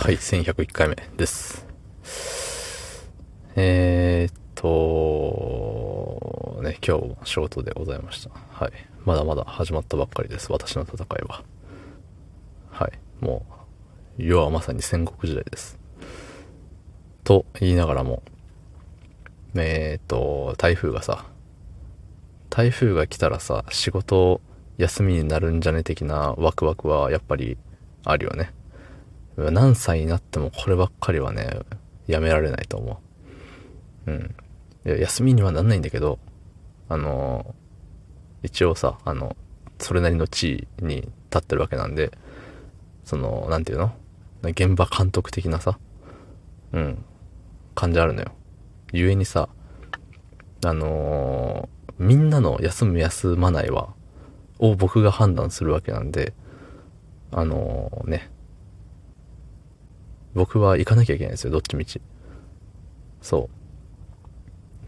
はい、1101回目です。えーっと、ね、今日仕事でございました。はい。まだまだ始まったばっかりです、私の戦いは。はい。もう、世はまさに戦国時代です。と言いながらも、えーっと、台風がさ、台風が来たらさ、仕事休みになるんじゃね的なワクワクはやっぱりあるよね。何歳になってもこればっかりはね、やめられないと思う。うん。いや休みにはなんないんだけど、あの、一応さ、あの、それなりの地位に立ってるわけなんで、その、なんていうの？現場監督的なさ、うん、感じあるのよ。ゆえにさ、あのーみんなの休む休まないは、を僕が判断するわけなんで、あのーね、僕は行かなきゃいけないんですよ、どっちみち。そう。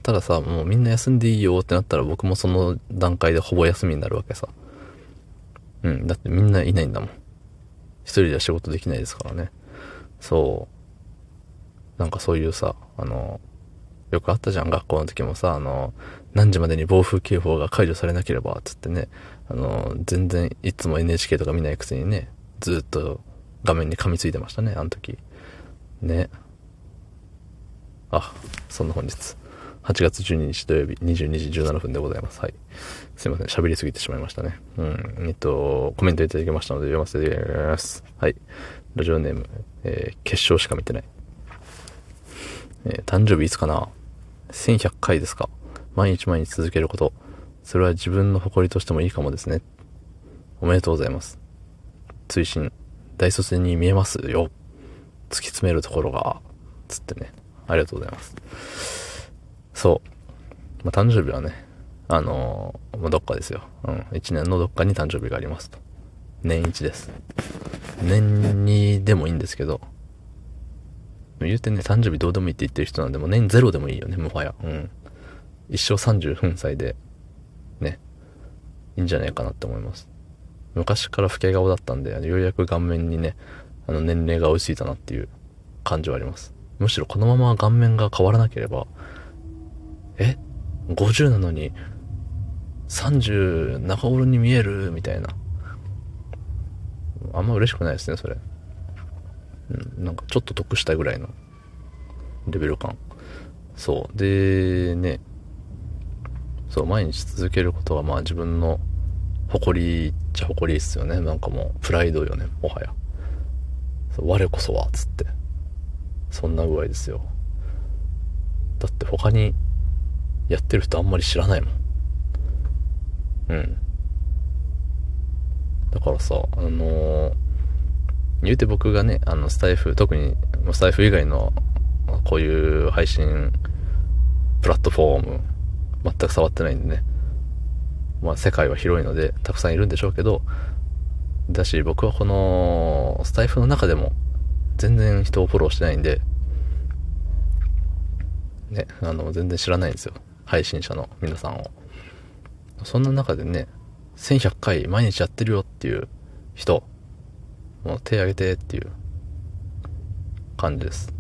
たださ、もうみんな休んでいいよってなったら僕もその段階でほぼ休みになるわけさ。うん、だってみんないないんだもん。一人では仕事できないですからね。そう。なんかそういうさ、あの、よくあったじゃん、学校の時もさ、あの、何時までに暴風警報が解除されなければっ、つってね、あの、全然いつも NHK とか見ないくせにね、ずっと画面に噛みついてましたね、あの時。ね。あ、そんな本日。8月12日土曜日22時17分でございます。はい。すいません、喋りすぎてしまいましたね。うん。えっと、コメントいただきましたので読ませていただきます。はい。ラジオネーム、えー決勝しか見てない。えー誕生日いつかな ?1100 回ですか？毎日毎日続けること。それは自分の誇りとしてもいいかもですね。おめでとうございます。追伸、大卒に見えますよ。突き詰めるところが、つってね。ありがとうございます。そう。まあ、誕生日はね、あのーまあどっかですよ。うん。一年のどっかに誕生日がありますと。年一です。年にでもいいんですけど、言うてね、誕生日どうでもいいって言ってる人なんで、もう年ゼロでもいいよね、もはや。うん。一生30分歳で、ね、いいんじゃないかなって思います。昔から老け顔だったんで、ようやく顔面にね、あの年齢が追いついたなっていう感じはあります。むしろこのまま顔面が変わらなければ、え ?50 なのに、30中頃に見えるみたいな。あんま嬉しくないですね、それ。うん、なんかちょっと得したぐらいのレベル感。そう。で、ね、そう、毎日続けることがまあ自分の誇りっちゃ誇りっすよね。なんかもうプライドよね、もはや。我こそは、つって。そんな具合ですよ。だって他にやってる人あんまり知らないもん。うん。だからさ、あのー言うて僕がね、あの、スタイフ、特に、スタイフ以外の、こういう配信、プラットフォーム、全く触ってないんでね。まあ、世界は広いので、たくさんいるんでしょうけど、だし、僕はこの、スタイフの中でも、全然人をフォローしてないんで、ね、あの、全然知らないんですよ。配信者の皆さんを。そんな中でね、1100回毎日やってるよっていう人、もう手挙げてっていう感じです。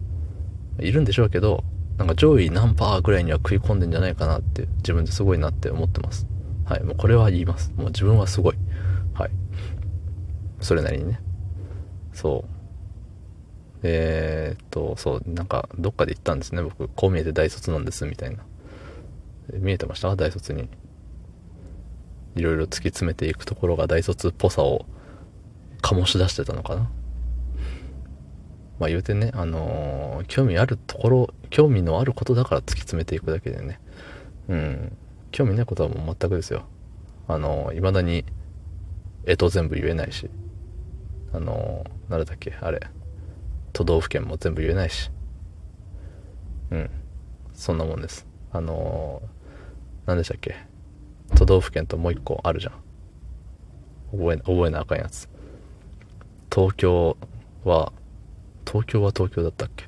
いるんでしょうけど、なんか上位何パーぐらいには食い込んでんじゃないかなって、自分ですごいなって思ってます。はい、もうこれは言います。もう自分はすごい。はい。それなりにね。そう。えー、っと、そう、なんか、どっかで言ったんですね、僕。こう見えて大卒なんです、みたいな。見えてました？大卒に。いろいろ突き詰めていくところが大卒っぽさを醸し出してたのかな。まあ言うてね、あのー興味あるところ、興味のあることだから突き詰めていくだけでね。うん。興味ないことはもう全くですよ。あのー未だに、えと全部言えないし。あのー、誰だっけあれ。都道府県も全部言えないし。うん。そんなもんです。あのー、何でしたっけ都道府県ともう一個あるじゃん。覚え、覚えなあかんやつ。東京は、東京は東京だったっけ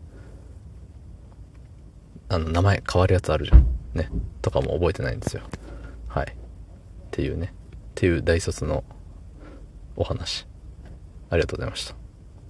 あの、名前変わるやつあるじゃん。ね。とかも覚えてないんですよ。はい。っていうね。っていう大卒のお話。ありがとうございました。